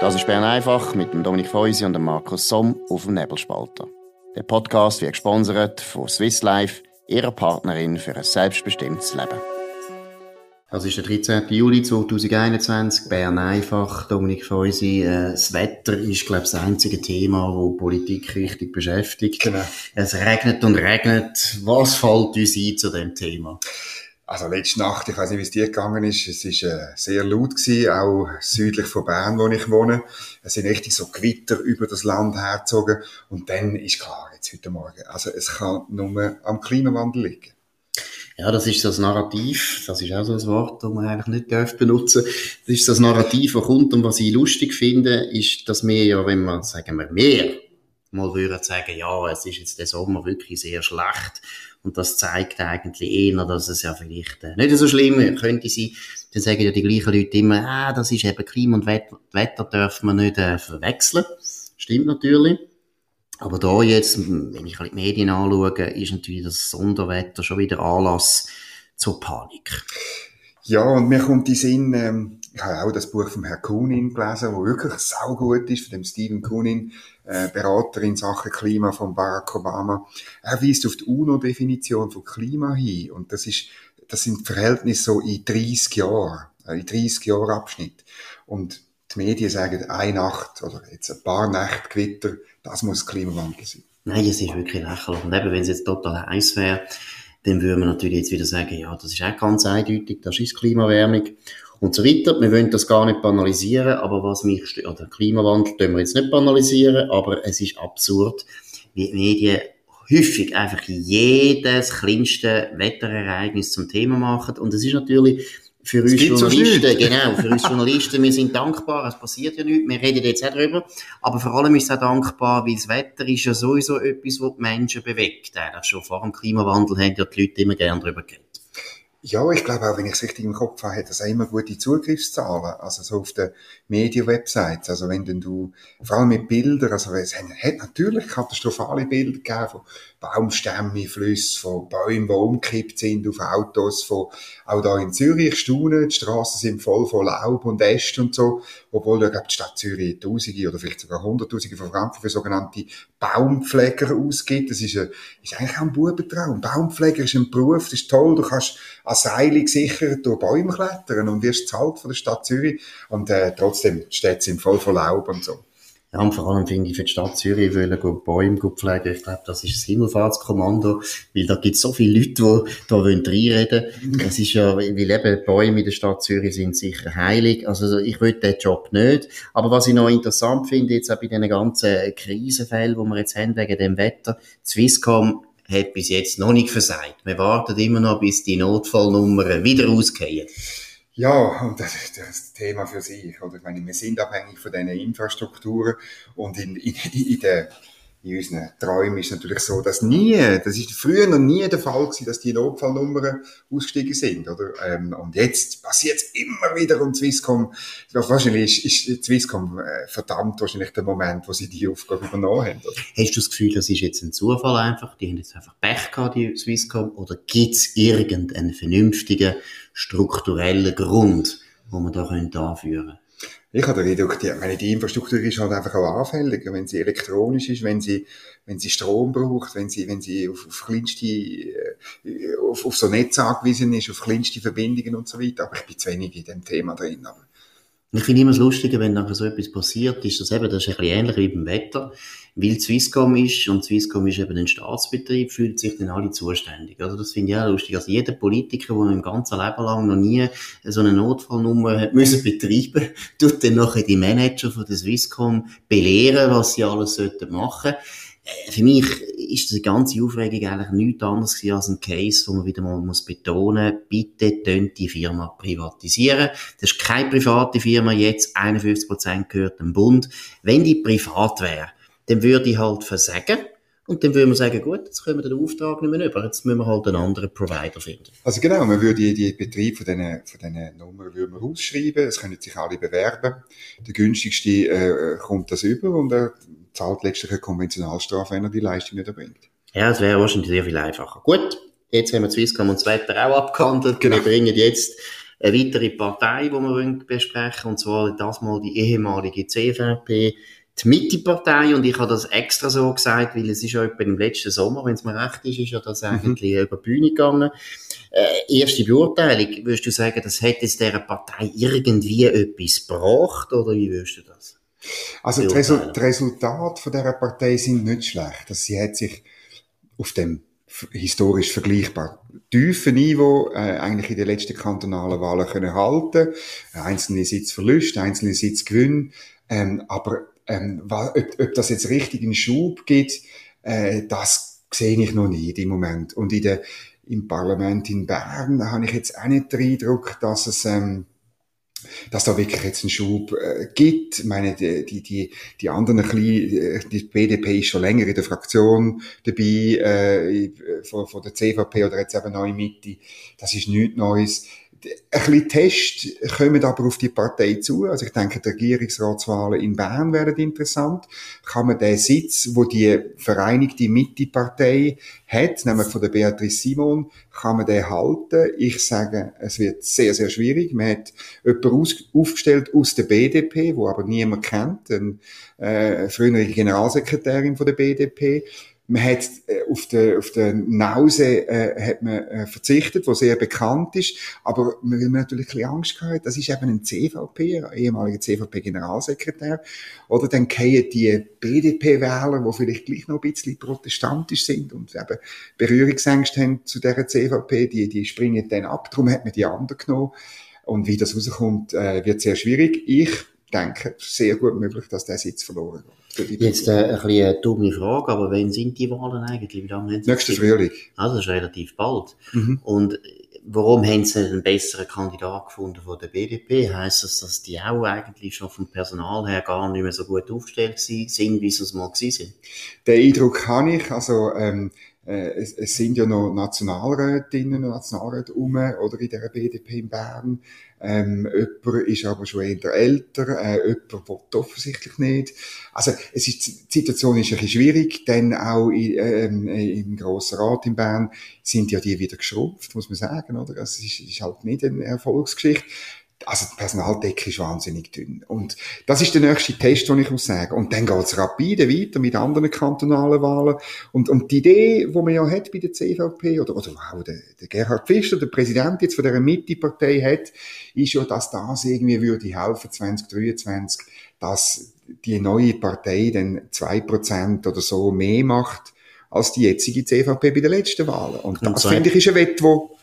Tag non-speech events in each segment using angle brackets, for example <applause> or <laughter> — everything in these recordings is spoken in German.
Das ist Bern einfach mit dem Dominik Feusi und dem Markus Somm auf dem Nebelspalter. Der Podcast wird gesponsert von Swiss Life, ihrer Partnerin für ein selbstbestimmtes Leben. Das ist der 13. Juli 2021, Bern einfach, Dominik Feusi. Äh, das Wetter ist, glaube ich, das einzige Thema, wo Politik richtig beschäftigt. Genau. Es regnet und regnet. Was fällt uns ein zu dem Thema? Also letzte Nacht, ich weiß nicht, wie es dir gegangen ist, es ist äh, sehr laut gewesen, auch südlich von Bern, wo ich wohne. Es sind richtig so Gewitter über das Land hergezogen und dann ist klar, jetzt heute Morgen, also es kann nur am Klimawandel liegen. Ja, das ist das Narrativ, das ist auch so ein Wort, das man eigentlich nicht darf benutzen Das ist das Narrativ, das kommt und was ich lustig finde, ist, dass wir ja, wenn wir, sagen wir, mehr mal würden sagen, ja, es ist jetzt der Sommer wirklich sehr schlecht und das zeigt eigentlich eher, dass es ja vielleicht äh, nicht so schlimm könnte sein. Dann sagen ja die gleichen Leute immer, ah, das ist eben Klima und Wetter, Wetter dürfen wir nicht äh, verwechseln. Stimmt natürlich. Aber da jetzt, wenn ich die Medien anschaue, ist natürlich das Sonderwetter schon wieder Anlass zur Panik. Ja, und mir kommt die Sinn, ähm, ich habe auch das Buch von Herrn Kunin gelesen, wo wirklich sau gut ist, von dem Stephen Kunin, äh, Berater in Sachen Klima von Barack Obama. Er weist auf die UNO-Definition von Klima hin. Und das ist, das sind Verhältnisse so in 30 Jahren, äh, in 30 Jahren Abschnitt. Und die Medien sagen, eine Nacht oder jetzt ein paar Nächte Gewitter, das muss Klimawandel sein. Nein, es ist wirklich lächerlich. Und eben, wenn es jetzt total heiß wäre, dann würden wir natürlich jetzt wieder sagen, ja, das ist auch ganz eindeutig, das ist Klimawärmung und so weiter. Wir wollen das gar nicht banalisieren, aber was mich, oder Klimawandel können wir jetzt nicht banalisieren, aber es ist absurd, wie die Medien häufig einfach jedes kleinste Wetterereignis zum Thema machen. Und es ist natürlich für uns Journalisten, genau, für uns <laughs> Journalisten, wir sind dankbar, es passiert ja nichts, wir reden jetzt auch darüber, aber vor allem ist es auch dankbar, weil das Wetter ist ja sowieso etwas, was die Menschen bewegt. Eigentlich schon vor dem Klimawandel haben ja die Leute immer gerne darüber geredet. Ja, ich glaube auch, wenn ich es richtig im Kopf habe, hat das auch immer gute Zugriffszahlen. Also so auf den Media-Websites. Also wenn denn du, vor allem mit Bildern, also es hat natürlich katastrophale Bilder gegeben von Baumstämme, Flüsse, von Bäumen, die umgekippt sind auf Autos, von, auch da in Zürich, Staunen, die Straßen sind voll von Laub und Ästen und so, obwohl, ich glaube, die Stadt Zürich Tausende oder vielleicht sogar Hunderttausende von Franken für sogenannte Baumpfleger ausgibt. Das ist, ein, ist eigentlich auch ein Bubentraum. Baumpfleger ist ein Beruf, das ist toll, du kannst an Seile gesichert durch Bäume klettern und wirst zahlt von der Stadt Zürich und äh, trotzdem steht es voll von Laub und so. Ja, und vor allem finde ich für die Stadt Zürich wollen Bäume pflegen. Ich glaube, das ist das Himmelfahrtskommando, weil da gibt es so viele Leute, die da reinreden wollen. Es ist ja, weil eben Bäume in der Stadt Zürich sind sicher heilig. Also ich will den Job nicht. Aber was ich noch interessant finde, jetzt auch bei diesen ganzen Krisenfällen, die wir jetzt haben wegen dem Wetter, Swisscom hat bis jetzt noch nicht versagt. Wir warten immer noch, bis die Notfallnummern wieder ausgehen. Ja, und das ist das Thema für sich. Oder? Ich meine, wir sind abhängig von diesen Infrastrukturen und in, in, in der in unseren Träumen ist es natürlich so, dass nie, das ist früher noch nie der Fall gewesen, dass die Notfallnummern ausgestiegen sind, oder? Ähm, und jetzt passiert es immer wieder und Swisscom, wahrscheinlich ist, ist Swisscom äh, verdammt wahrscheinlich der Moment, wo sie die Aufgabe übernommen haben, oder? Hast du das Gefühl, das ist jetzt ein Zufall einfach, die haben jetzt einfach Pech gehabt, die Swisscom, oder gibt es irgendeinen vernünftigen, strukturellen Grund, wo man da anführen könnte? Ich habe den Eindruck, die, meine, die Infrastruktur ist halt einfach auch anfälliger, wenn sie elektronisch ist, wenn sie, wenn sie Strom braucht, wenn sie, wenn sie auf, auf kleinste, äh, auf, auf so Netz angewiesen ist, auf kleinste Verbindungen und so weiter. Aber ich bin zu wenig in dem Thema drin. Aber ich finde immer das Lustige, wenn nachher so etwas passiert, ist das eben, das ist ein bisschen ähnlich wie beim Wetter. Weil Swisscom ist, und Swisscom ist eben ein Staatsbetrieb, fühlt sich dann alle zuständig. Also das finde ich auch lustig. Also jeder Politiker, der im ganzen Leben lang noch nie so eine Notfallnummer hat müssen betreiben, tut dann nachher die Manager von der Swisscom belehren, was sie alles sollten machen sollten für mich ist die ganze Aufregung eigentlich nichts anderes als ein Case, wo man wieder mal muss betonen, bitte tönt die Firma privatisieren. Das ist keine private Firma jetzt, 51% gehört dem Bund. Wenn die privat wäre, dann würde ich halt versagen. Und dann würden wir sagen, gut, jetzt können wir den Auftrag nicht mehr über, jetzt müssen wir halt einen anderen Provider finden. Also genau, man würde die, die Betrieb von diesen, von diesen Nummern würde man ausschreiben, es können sich alle bewerben. Der günstigste äh, kommt das über und er zahlt letztlich eine Konventionalstrafe, wenn er die Leistung nicht erbringt. Ja, es wäre wahrscheinlich sehr viel einfacher. Gut, jetzt haben wir Swisscom und das Wetter auch abgehandelt. Genau. Wir bringen jetzt eine weitere Partei, die wir besprechen wollen, und zwar das mal die ehemalige CVP, die Mitte-Partei, und ich habe das extra so gesagt, weil es ist ja etwa im letzten Sommer, wenn es mir recht ist, ist ja das mhm. eigentlich mhm. über die Bühne gegangen. Äh, erste Beurteilung, würdest du sagen, das hätte es dieser Partei irgendwie etwas gebracht, oder wie würdest du das? Also die, Resu die Resultate von dieser Partei sind nicht schlecht. Also sie hat sich auf dem historisch vergleichbar tiefen Niveau äh, eigentlich in den letzten kantonalen Wahlen können halten. Einzelne Sitzverluste, einzelne Sitzgewinn. Ähm, aber ähm, ob, ob das jetzt richtig einen Schub gibt, äh, das sehe ich noch nicht im Moment. Und in der, im Parlament in Bern habe ich jetzt auch nicht den Eindruck, dass es ähm, dass da wirklich jetzt einen Schub äh, gibt. Ich meine, die, die, die, die anderen kleinen, äh, die BDP ist schon länger in der Fraktion dabei, äh, von, von der CVP oder jetzt eben neu Mitte. Das ist nichts Neues ein bisschen Test kommen aber auf die Partei zu. Also ich denke, die Regierungsratswahlen in Bern wären interessant. Kann man den Sitz, wo die Vereinigte Mitte-Partei hat, nämlich von der Beatrice Simon, kann man den halten? Ich sage, es wird sehr, sehr schwierig. Man hat jemanden aufgestellt aus der BDP, wo aber niemand kennt, eine äh, frühere Generalsekretärin von der BDP man hat äh, auf den, auf den Nause äh, hat man äh, verzichtet, wo sehr bekannt ist, aber man hat natürlich ein bisschen Angst gehabt, das ist eben ein CVP, ein ehemaliger CVP-Generalsekretär, oder dann gehen die BDP-Wähler, die vielleicht gleich noch ein bisschen protestantisch sind und eben Berührungsängste haben zu dieser CVP, die, die springen dann ab, darum hat man die anderen genommen. Und wie das rauskommt, äh, wird sehr schwierig. Ich denke, sehr gut möglich, dass der Sitz verloren wird. Jetzt äh, ein bisschen eine dumme Frage, aber wann sind die Wahlen eigentlich? Nächstes Frühling. Also das ist relativ bald. Mhm. Und warum haben sie einen besseren Kandidat gefunden von der BDP? Heißt das, dass die auch eigentlich schon vom Personal her gar nicht mehr so gut aufgestellt sind, wie sie es mal gewesen sind? Den Eindruck habe ich. Also ähm, äh, es, es sind ja noch Nationalrätinnen und Nationalräte um, oder in der BDP in Bern. Ähm, jemand ist aber schon eher älter, äh, jemand will offensichtlich nicht. Also es ist, die Situation ist ein bisschen schwierig, denn auch in, ähm, im Grossen Rat in Bern sind ja die wieder geschrumpft, muss man sagen, oder? Also, es ist, ist halt nicht eine Erfolgsgeschichte also die Personaldecke ist wahnsinnig dünn. Und das ist der nächste Test, den ich muss sagen. Und dann geht's rapide weiter mit anderen kantonalen Wahlen. Und, und die Idee, die man ja hat bei der CVP, oder, oder auch der, der Gerhard Pfister, der Präsident jetzt von der Mitte-Partei hat, ist ja, dass das irgendwie würde helfen, 2023, dass die neue Partei dann zwei Prozent oder so mehr macht, als die jetzige CVP bei den letzten Wahlen. Und das, finde ich, ist ein Wett, wo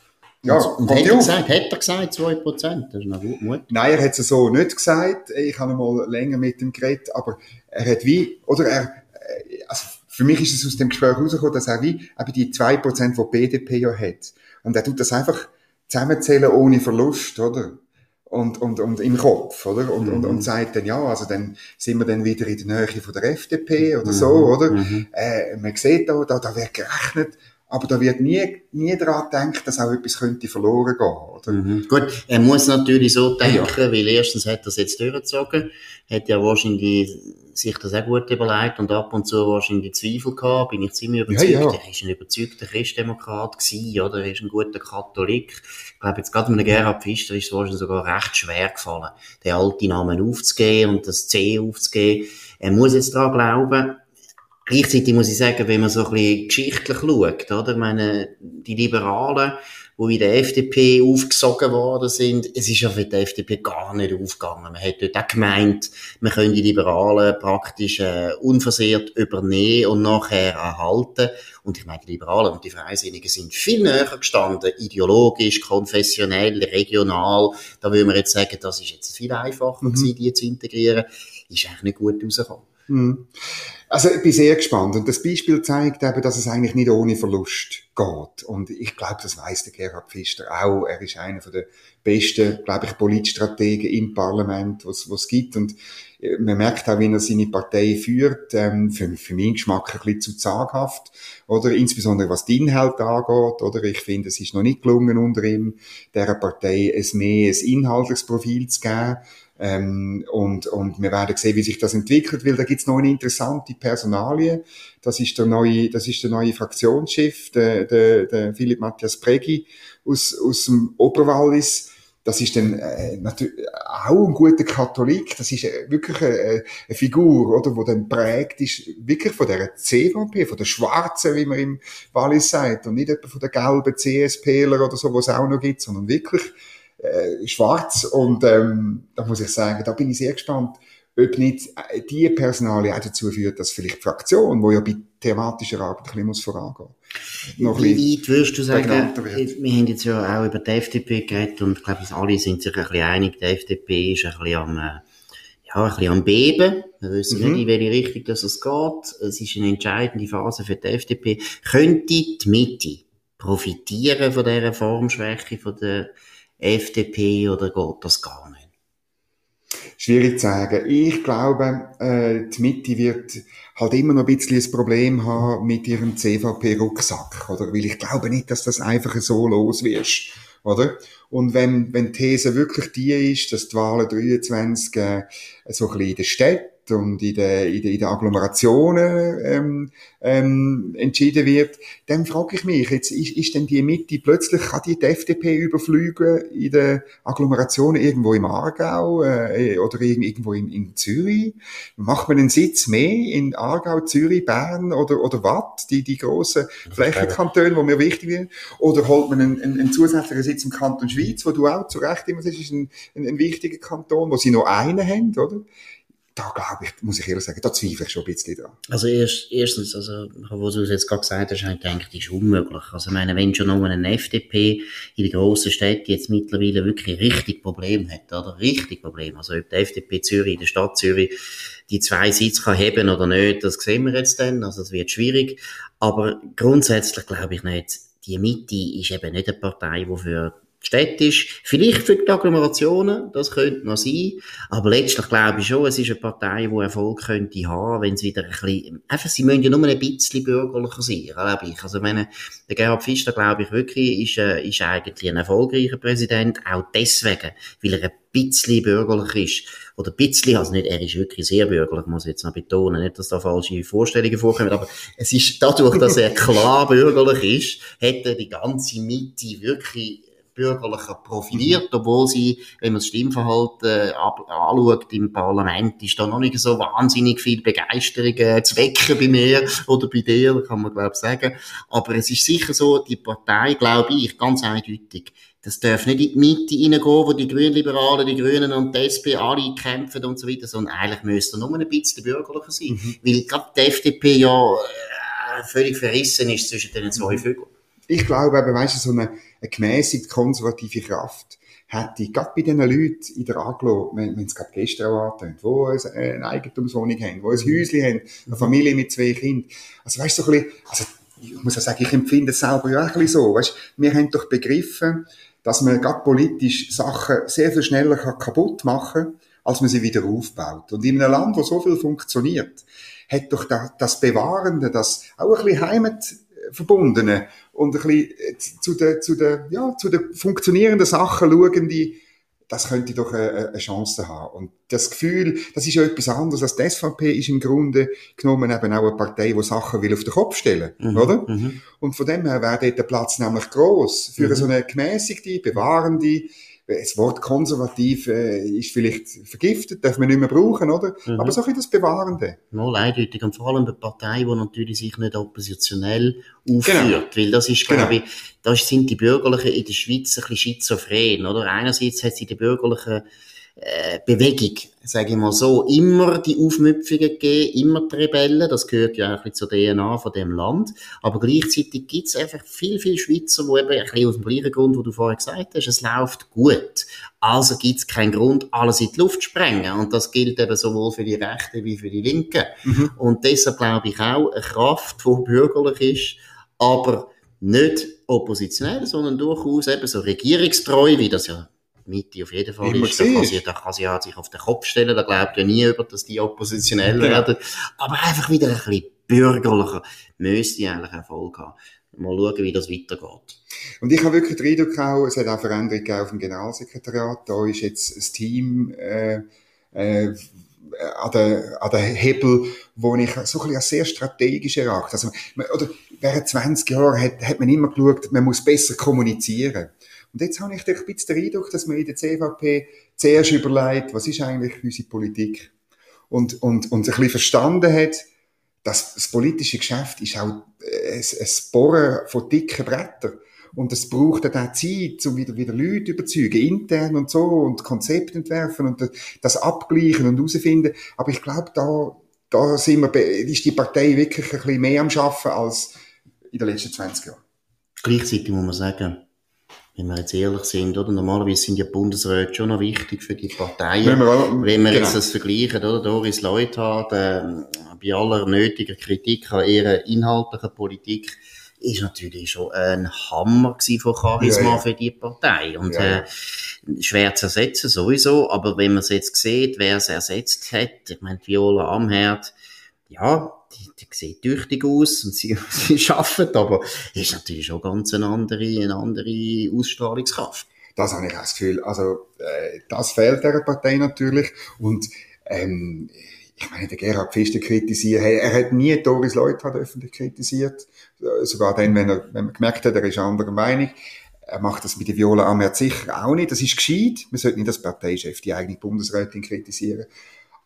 ja, und hat er, gesagt, hat er gesagt 2%? Das ist noch gut. Nein, er hat es so nicht gesagt. Ich habe mal länger mit ihm geredet, aber er hat wie, oder er, äh, also für mich ist es aus dem Gespräch herausgekommen, dass er wie eben die 2%, die BDP ja hat. Und er tut das einfach zusammenzählen ohne Verlust, oder? Und, und, und im Kopf, oder? Und, mhm. und, und mhm. sagt dann, ja, also dann sind wir dann wieder in der Nähe von der FDP oder mhm. so, oder? Mhm. Äh, man sieht da, da, da wird gerechnet, aber da wird nie, nie daran gedacht, dass auch etwas könnte verloren gehen, oder? Mhm. Gut, er muss natürlich so denken, ja. weil erstens hat er es jetzt durchgezogen, hat ja wahrscheinlich sich das auch gut überlegt und ab und zu wahrscheinlich Zweifel gehabt, bin ich ziemlich überzeugt. Ja, ja. Er ist ein überzeugter Christdemokrat gewesen, oder? Er ist ein guter Katholik. Ich glaube, jetzt gerade mit Gerhard Pfister ist es wahrscheinlich sogar recht schwer gefallen, den alten Namen aufzugeben und das C aufzugeben. Er muss jetzt daran glauben, Gleichzeitig muss ich sagen, wenn man so ein bisschen geschichtlich schaut, oder? Ich meine, die Liberalen, die in der FDP aufgesogen worden sind, es ist ja für die FDP gar nicht aufgegangen. Man hat dort auch gemeint, man könnte die Liberalen praktisch äh, unversehrt übernehmen und nachher erhalten. Und ich meine, die Liberalen und die Freisinnigen sind viel näher gestanden, ideologisch, konfessionell, regional. Da würde man jetzt sagen, das ist jetzt viel einfacher mhm. gewesen, die zu integrieren. Ist eigentlich nicht gut rausgekommen. Mhm. Also ich bin sehr gespannt und das Beispiel zeigt eben, dass es eigentlich nicht ohne Verlust geht. Und ich glaube, das weiß der Gerhard Pfister auch. Er ist einer der besten, glaube ich, Politstrategen im Parlament, was es gibt. Und äh, man merkt auch, wie er seine Partei führt, ähm, für, für meinen Geschmack ein bisschen zu zaghaft, oder insbesondere was die Inhalte angeht, oder ich finde, es ist noch nicht gelungen unter ihm, der Partei ein mehr ein inhaltliches Profil zu geben, ähm, und, und wir werden sehen, wie sich das entwickelt, weil da gibt's noch eine interessante Personalie. Das ist der neue, das ist der neue Fraktionschef, der, der, der Philipp Matthias Pregi aus, aus dem Oberwallis das ist dann äh, natürlich auch ein guter Katholik, das ist äh, wirklich eine, eine, Figur, oder, wo dann prägt ist, wirklich von der CVP, von der Schwarzen, wie man im Wallis sagt, und nicht etwa von der gelben CSPler oder so, wo es auch noch gibt, sondern wirklich äh, schwarz. Und ähm, da muss ich sagen, da bin ich sehr gespannt, ob nicht äh, die Personalie auch dazu führt, dass vielleicht die Fraktion, wo ja bei thematischer Arbeit ein bisschen muss vorangehen muss. Wie weit würdest du sagen, wir haben jetzt ja auch über die FDP geredet und ich glaube, alle sind sich ein bisschen einig, die FDP ist ein bisschen am, äh, ja, ein bisschen am Beben. Wir wissen mhm. nicht, in welche Richtung das es geht. Es ist eine entscheidende Phase für die FDP. Könnte die Mitte profitieren von dieser Formschwäche von der FDP oder geht das gar nicht? Schwierig zu sagen. Ich glaube, äh, die Mitte wird halt immer noch ein bisschen ein Problem haben mit ihrem CVP-Rucksack, oder? Weil ich glaube nicht, dass das einfach so los wirst, oder? Und wenn, wenn die These wirklich die ist, dass die Wahlen 23 äh, so ein bisschen in der Stadt und in den, in den, in den Agglomerationen ähm, ähm, entschieden wird, dann frage ich mich, jetzt ist, ist denn die Mitte plötzlich, kann die, die FDP überflügen in den Agglomerationen irgendwo im Aargau äh, oder irgendwo in, in Zürich? Macht man einen Sitz mehr in Aargau, Zürich, Bern oder, oder Watt, die, die grossen Flächenkantone, die mir wichtig sind? Oder holt man einen, einen, einen zusätzlichen Sitz im Kanton Schweiz, wo du auch zu Recht immer sagst, ist ein, ein, ein wichtiger Kanton, wo sie noch einen haben, oder? Da glaube ich, muss ich ehrlich sagen, da zweifle ich schon ein bisschen dran. Also erst, erstens, also, was du jetzt gerade gesagt hast, ich gedacht, das ist unmöglich. Also ich meine, wenn schon noch eine FDP in den grossen Städten jetzt mittlerweile wirklich richtig Problem hat, oder? Richtig Problem. Also ob die FDP Zürich, in der Stadt Zürich, die zwei Sitze kann haben oder nicht, das sehen wir jetzt dann. Also das wird schwierig. Aber grundsätzlich glaube ich nicht, die Mitte ist eben nicht eine Partei, die für städtisch, vielleicht für die Agglomerationen, das könnte noch sein, aber letztlich glaube ich schon, es ist eine Partei, die Erfolg könnte haben, wenn sie wieder ein bisschen, einfach, sie müssen ja nur ein bisschen bürgerlicher sein, glaube ich. Also, wenn, der Gerhard Pfister, glaube ich wirklich, ist, äh, ist eigentlich ein erfolgreicher Präsident, auch deswegen, weil er ein bisschen bürgerlich ist. Oder ein bisschen, also nicht, er ist wirklich sehr bürgerlich, muss ich jetzt noch betonen. Nicht, dass da falsche Vorstellungen vorkommen, aber es ist dadurch, dass er <laughs> klar bürgerlich ist, hat er die ganze Mitte wirklich Bürgerlichen profiliert, mhm. obwohl sie, wenn man das Stimmverhalten äh, anschaut im Parlament, ist da noch nicht so wahnsinnig viel Begeisterung äh, zu wecken bei mir oder bei dir, kann man glaube ich sagen. Aber es ist sicher so, die Partei, glaube ich, ganz eindeutig, das darf nicht in die Mitte reingehen, wo die Grünliberalen, die Grünen und die SP alle kämpfen und so weiter, sondern eigentlich müsste nur ein bisschen bürgerlicher sein. Mhm. Weil gerade die FDP ja äh, völlig verrissen ist zwischen den zwei mhm. Vögeln. Ich glaube eben, weißt du, so eine eine gemäßigt konservative Kraft hätte, gerade bei diesen Leuten in der Aglo, wenn, wenn es gerade gestern auch angetönt, die eine Eigentumswohnung haben, die ein Häuschen haben, eine Familie mit zwei Kindern. Also weißt du, so ein bisschen, also ich muss ja sagen, ich empfinde es selber ja auch ein bisschen so, weißt, wir haben doch begriffen, dass man gerade politisch Sachen sehr viel schneller kaputt machen kann, als man sie wieder aufbaut. Und in einem Land, wo so viel funktioniert, hat doch das Bewahrende, das auch ein bisschen Heimatverbundene und ein bisschen äh, zu den, zu den, ja, zu den funktionierenden Sachen schauen, die, das könnte doch eine, eine Chance haben. Und das Gefühl, das ist ja etwas anderes als die SVP ist im Grunde genommen eben auch eine Partei, die Sachen will auf den Kopf stellen, mhm, oder? Mhm. Und von dem her wäre dort der Platz nämlich groß für mhm. so eine gemäßigte, bewahrende, das Wort konservativ äh, ist vielleicht vergiftet, darf man nicht mehr brauchen, oder? Mhm. Aber so ein das Bewahrende. Mal eindeutig. Und vor allem eine Partei, die natürlich sich nicht oppositionell aufführt. Genau. Weil das ist, glaube genau. ich, da sind die Bürgerlichen in der Schweiz ein bisschen schizophren, oder? Einerseits hat sie die Bürgerlichen äh, Bewegung, sage ich mal so, immer die Aufmüpfungen gegeben, immer die Rebellen, das gehört ja auch ein bisschen zur DNA von dem Land, aber gleichzeitig gibt es einfach viel, viel Schweizer, die eben ein bisschen aus dem gleichen Grund, wo du vorher gesagt hast, es läuft gut. Also gibt es keinen Grund, alles in die Luft zu sprengen. Und das gilt eben sowohl für die Rechten wie für die Linken. Mhm. Und deshalb glaube ich auch, eine Kraft, die bürgerlich ist, aber nicht oppositionell, sondern durchaus eben so regierungstreu, wie das ja Mitte auf jeden Fall ist. Da kann, sie, da kann sie ja sich auf den Kopf stellen, da glaubt ja niemand, dass die oppositionell ja. werden. Aber einfach wieder ein bisschen bürgerlicher müsste eigentlich Erfolg haben. Mal schauen, wie das weitergeht. Und ich habe wirklich den Eindruck auch, es hat auch Veränderungen auf dem Generalsekretariat. Da ist jetzt ein Team, äh, äh, an der, an der Hebel, wo ich so ein bisschen sehr strategisch erachte. Also, oder während 20 Jahren hat, hat man immer geschaut, man muss besser kommunizieren. Und jetzt habe ich ein bisschen den Eindruck, dass man in der CVP zuerst überlegt, was ist eigentlich unsere Politik? Und, und, und ein bisschen verstanden hat, dass das politische Geschäft ist auch äh, ein, ein Bohren von dicken Brettern. Und es braucht dann auch Zeit, um wieder, wieder Leute überzeugen, intern und so, und Konzept entwerfen und das abgleichen und herausfinden. Aber ich glaube, da, da sind wir, ist die Partei wirklich ein bisschen mehr am Schaffen als in den letzten 20 Jahren. Gleichzeitig muss man sagen, wenn wir jetzt ehrlich sind, oder? Normalerweise sind ja Bundesräte schon noch wichtig für die Parteien. Wenn wir, auch, wenn wir genau. jetzt das vergleichen, oder? Doris Leuthard, äh, bei aller nötiger Kritik an ihrer inhaltlichen Politik, ist natürlich schon ein Hammer von Charisma ja, ja. für die Partei. Und ja, äh, schwer zu ersetzen sowieso, aber wenn man es jetzt sieht, wer es ersetzt hat, ich meine, Viola Amherd, ja, die, die sieht tüchtig aus und sie, <laughs> sie arbeitet, aber ist natürlich schon ganz eine andere, eine andere Ausstrahlungskraft. Das habe ich auch das Gefühl. Also, äh, das fehlt der Partei natürlich. Und ähm, ich meine, der Gerhard Pfister kritisiert, er hat nie Doris Leuthard öffentlich kritisiert, sogar dann, wenn er, wenn man gemerkt hat, er ist anderer Meinung. Er macht das mit der Viola Amherd sicher auch nicht. Das ist gescheit. Man sollte nicht als Parteichef die eigene Bundesrätin kritisieren.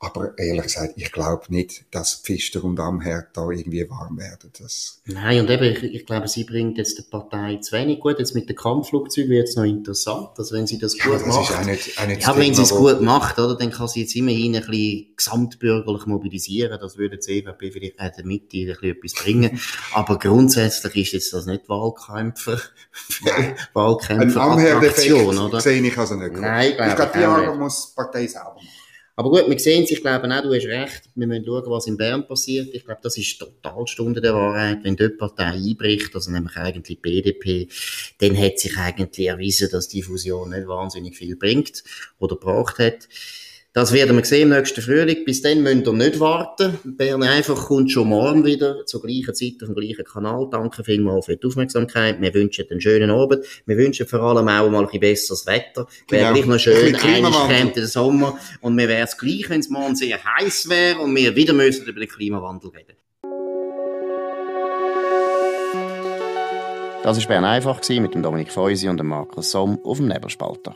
Aber ehrlich gesagt, ich glaube nicht, dass Pfister und Amherd da irgendwie warm werden. Das Nein, und eben, ich, ich, glaube, sie bringt jetzt der Partei zu wenig gut. Jetzt mit den Kampfflugzeugen wird es noch interessant. Also wenn sie das ja, gut das macht. Ist auch nicht, auch nicht ja, wenn sie es gut macht, oder, dann kann sie jetzt immerhin ein bisschen gesamtbürgerlich mobilisieren. Das würde die EVP vielleicht auch der Mitte ein bisschen etwas bringen. <laughs> Aber grundsätzlich ist jetzt das nicht Wahlkämpfer, <laughs> Wahlkämpfer Attraktion, oder? sehe ich also nicht. Nein, ich glaube, ich glaube die Jahre muss die Partei selber machen. Aber gut, wir sehen es, ich glaube auch, du hast recht, wir müssen schauen, was in Bern passiert. Ich glaube, das ist total Stunde der Wahrheit. Wenn dort Partei einbricht, also nämlich eigentlich die BDP, dann hat sich eigentlich erwiesen, dass die Fusion nicht wahnsinnig viel bringt oder gebracht hat. Das werden wir sehen im nächsten Frühling. Bis dann müsst ihr nicht warten. Bern einfach kommt schon morgen wieder zur gleichen Zeit auf dem gleichen Kanal. Danke vielmals für die Aufmerksamkeit. Wir wünschen einen schönen Abend. Wir wünschen vor allem auch mal ein bisschen besseres Wetter. Wäre genau. gleich noch schön. Eigentlich kommt der Sommer. Und mir wäre es gleich, wenn es morgen sehr heiß wäre und wir wieder müssen über den Klimawandel reden. Das war Bern einfach mit dem Dominik Feusi und dem Markus Somm auf dem Nebelspalter.